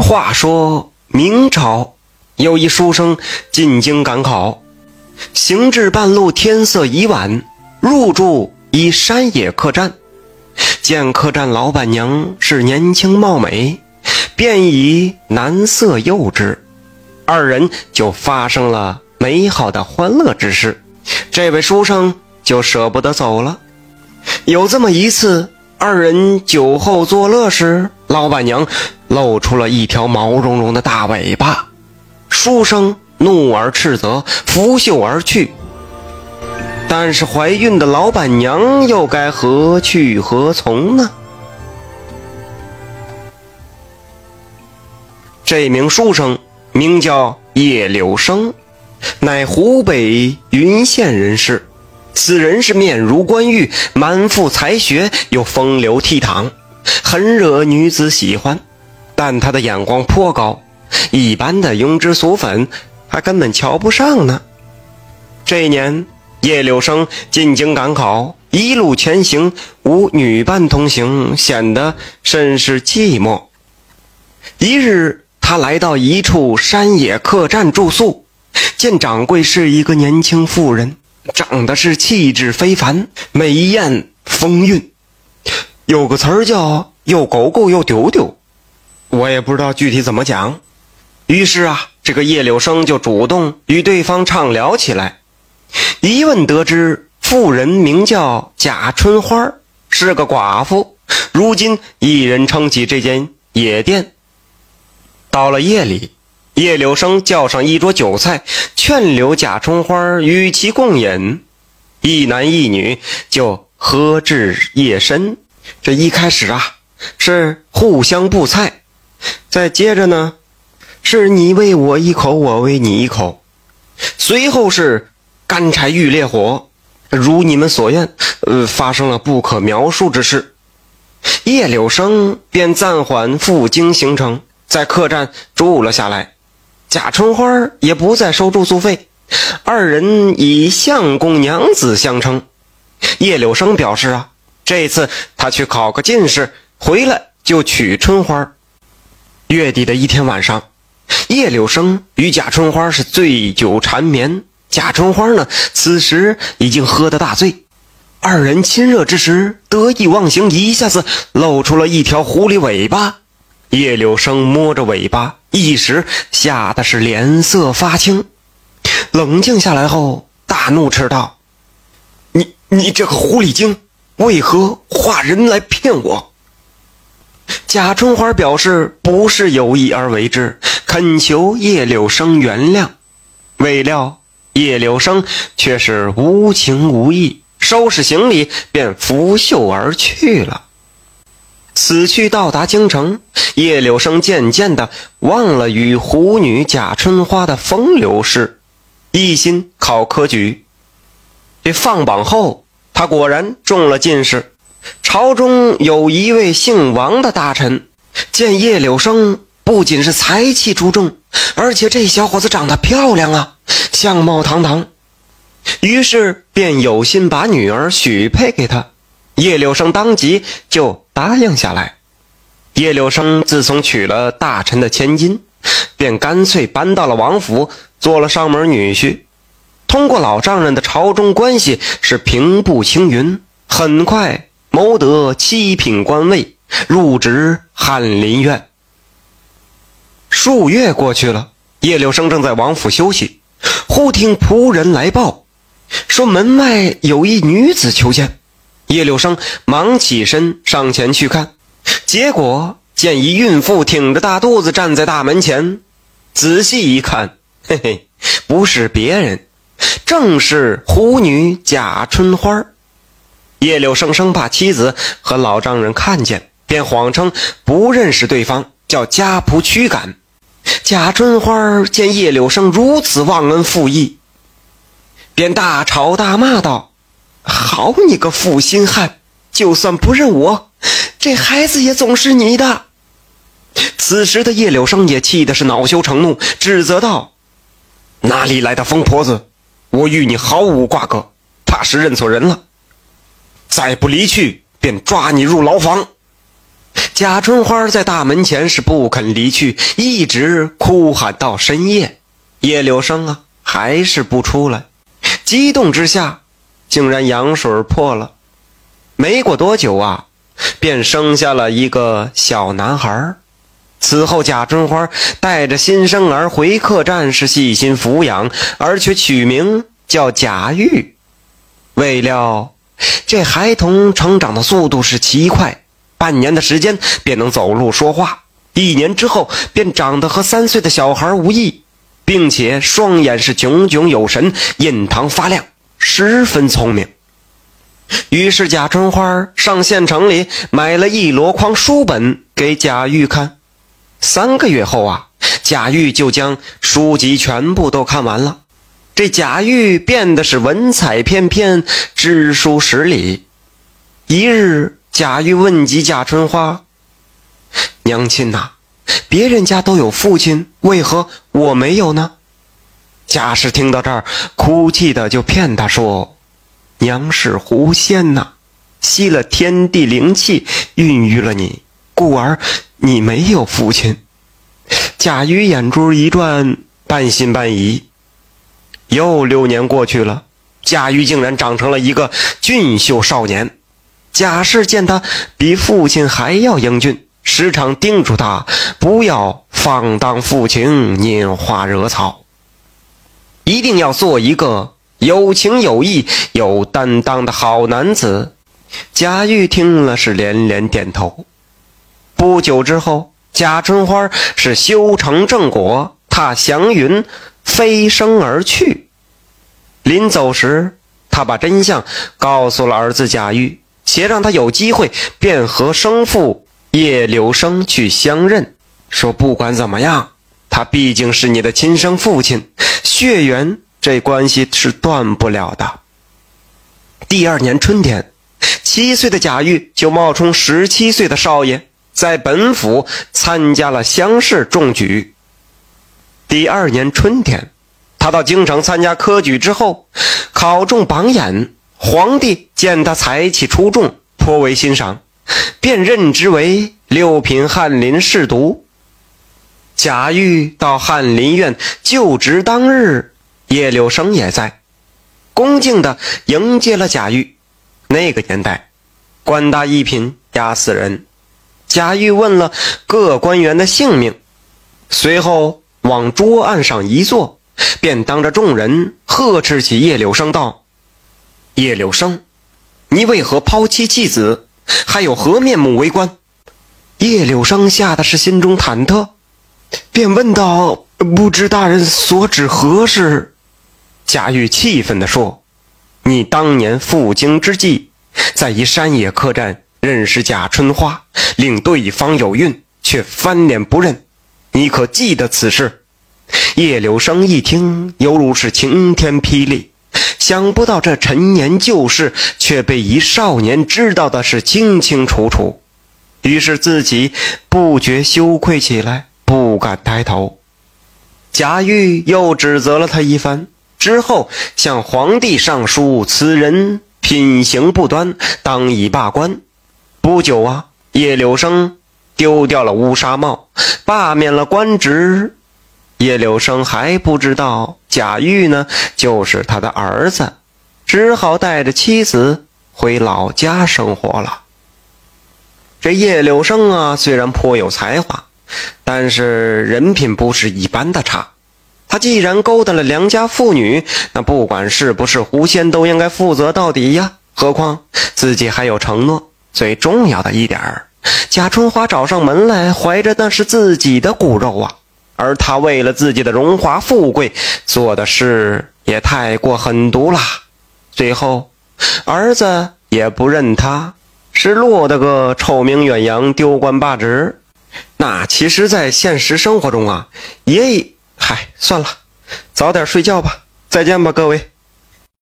话说明朝有一书生进京赶考，行至半路，天色已晚，入住一山野客栈。见客栈老板娘是年轻貌美，便以男色诱之，二人就发生了美好的欢乐之事。这位书生就舍不得走了。有这么一次，二人酒后作乐时，老板娘露出了一条毛茸茸的大尾巴，书生怒而斥责，拂袖而去。但是怀孕的老板娘又该何去何从呢？这名书生名叫叶柳生，乃湖北云县人士。此人是面如冠玉，满腹才学，又风流倜傥，很惹女子喜欢。但他的眼光颇高，一般的庸脂俗粉还根本瞧不上呢。这一年。叶柳生进京赶考，一路前行无女伴同行，显得甚是寂寞。一日，他来到一处山野客栈住宿，见掌柜是一个年轻妇人，长得是气质非凡，美艳风韵。有个词儿叫“又狗狗又丢丢”，我也不知道具体怎么讲。于是啊，这个叶柳生就主动与对方畅聊起来。一问得知，妇人名叫贾春花，是个寡妇，如今一人撑起这间野店。到了夜里，叶柳生叫上一桌酒菜，劝留贾春花与其共饮。一男一女就喝至夜深。这一开始啊，是互相布菜，再接着呢，是你喂我一口，我喂你一口，随后是。干柴遇烈火，如你们所愿，呃，发生了不可描述之事。叶柳生便暂缓赴京行程，在客栈住了下来。贾春花也不再收住宿费，二人以相公娘子相称。叶柳生表示啊，这次他去考个进士，回来就娶春花。月底的一天晚上，叶柳生与贾春花是醉酒缠绵。贾春花呢？此时已经喝得大醉，二人亲热之时得意忘形，一下子露出了一条狐狸尾巴。叶柳生摸着尾巴，一时吓得是脸色发青。冷静下来后，大怒斥道：“你你这个狐狸精，为何化人来骗我？”贾春花表示不是有意而为之，恳求叶柳生原谅。未料。叶柳生却是无情无义，收拾行李便拂袖而去了。此去到达京城，叶柳生渐渐的忘了与狐女贾春花的风流事，一心考科举。这放榜后，他果然中了进士。朝中有一位姓王的大臣，见叶柳生不仅是才气出众，而且这小伙子长得漂亮啊。相貌堂堂，于是便有心把女儿许配给他。叶柳生当即就答应下来。叶柳生自从娶了大臣的千金，便干脆搬到了王府，做了上门女婿。通过老丈人的朝中关系，是平步青云，很快谋得七品官位，入职翰林院。数月过去了，叶柳生正在王府休息。忽听仆人来报，说门外有一女子求见。叶柳生忙起身上前去看，结果见一孕妇挺着大肚子站在大门前。仔细一看，嘿嘿，不是别人，正是狐女贾春花。叶柳生生怕妻子和老丈人看见，便谎称不认识对方，叫家仆驱赶。贾春花见叶柳生如此忘恩负义，便大吵大骂道：“好你个负心汉！就算不认我，这孩子也总是你的。”此时的叶柳生也气的是恼羞成怒，指责道：“哪里来的疯婆子？我与你毫无瓜葛，怕是认错人了。再不离去，便抓你入牢房。”贾春花在大门前是不肯离去，一直哭喊到深夜。叶柳生啊，还是不出来。激动之下，竟然羊水破了。没过多久啊，便生下了一个小男孩。此后，贾春花带着新生儿回客栈，是细心抚养，而且取名叫贾玉。未料，这孩童成长的速度是奇快。半年的时间便能走路说话，一年之后便长得和三岁的小孩无异，并且双眼是炯炯有神，印堂发亮，十分聪明。于是贾春花上县城里买了一箩筐书本给贾玉看。三个月后啊，贾玉就将书籍全部都看完了。这贾玉变得是文采翩翩，知书识礼。一日。贾玉问及贾春花：“娘亲呐，别人家都有父亲，为何我没有呢？”贾氏听到这儿，哭泣的就骗他说：“娘是狐仙呐，吸了天地灵气，孕育了你，故而你没有父亲。”贾玉眼珠一转，半信半疑。又六年过去了，贾玉竟然长成了一个俊秀少年。贾氏见他比父亲还要英俊，时常叮嘱他不要放荡负情、拈花惹草，一定要做一个有情有义、有担当的好男子。贾玉听了是连连点头。不久之后，贾春花是修成正果，踏祥云飞升而去。临走时，他把真相告诉了儿子贾玉。且让他有机会便和生父叶柳生去相认，说不管怎么样，他毕竟是你的亲生父亲，血缘这关系是断不了的。第二年春天，七岁的贾玉就冒充十七岁的少爷，在本府参加了乡试中举。第二年春天，他到京城参加科举之后，考中榜眼。皇帝见他才气出众，颇为欣赏，便任职为六品翰林侍读。贾玉到翰林院就职当日，叶柳生也在，恭敬地迎接了贾玉。那个年代，官大一品压死人。贾玉问了各官员的姓名，随后往桌案上一坐，便当着众人呵斥起叶柳生道。叶柳生，你为何抛妻弃子，还有何面目为官？叶柳生吓得是心中忐忑，便问道：“不知大人所指何事？”贾玉气愤地说：“你当年赴京之际，在一山野客栈认识贾春花，令对方有孕，却翻脸不认，你可记得此事？”叶柳生一听，犹如是晴天霹雳。想不到这陈年旧事却被一少年知道的是清清楚楚，于是自己不觉羞愧起来，不敢抬头。贾玉又指责了他一番，之后向皇帝上书：此人品行不端，当以罢官。不久啊，叶柳生丢掉了乌纱帽，罢免了官职。叶柳生还不知道贾玉呢，就是他的儿子，只好带着妻子回老家生活了。这叶柳生啊，虽然颇有才华，但是人品不是一般的差。他既然勾搭了良家妇女，那不管是不是狐仙，都应该负责到底呀。何况自己还有承诺，最重要的一点儿，贾春花找上门来，怀着那是自己的骨肉啊。而他为了自己的荣华富贵做的事也太过狠毒了，最后儿子也不认他，是落得个臭名远扬、丢官罢职。那其实，在现实生活中啊，也……嗨，算了，早点睡觉吧。再见吧，各位。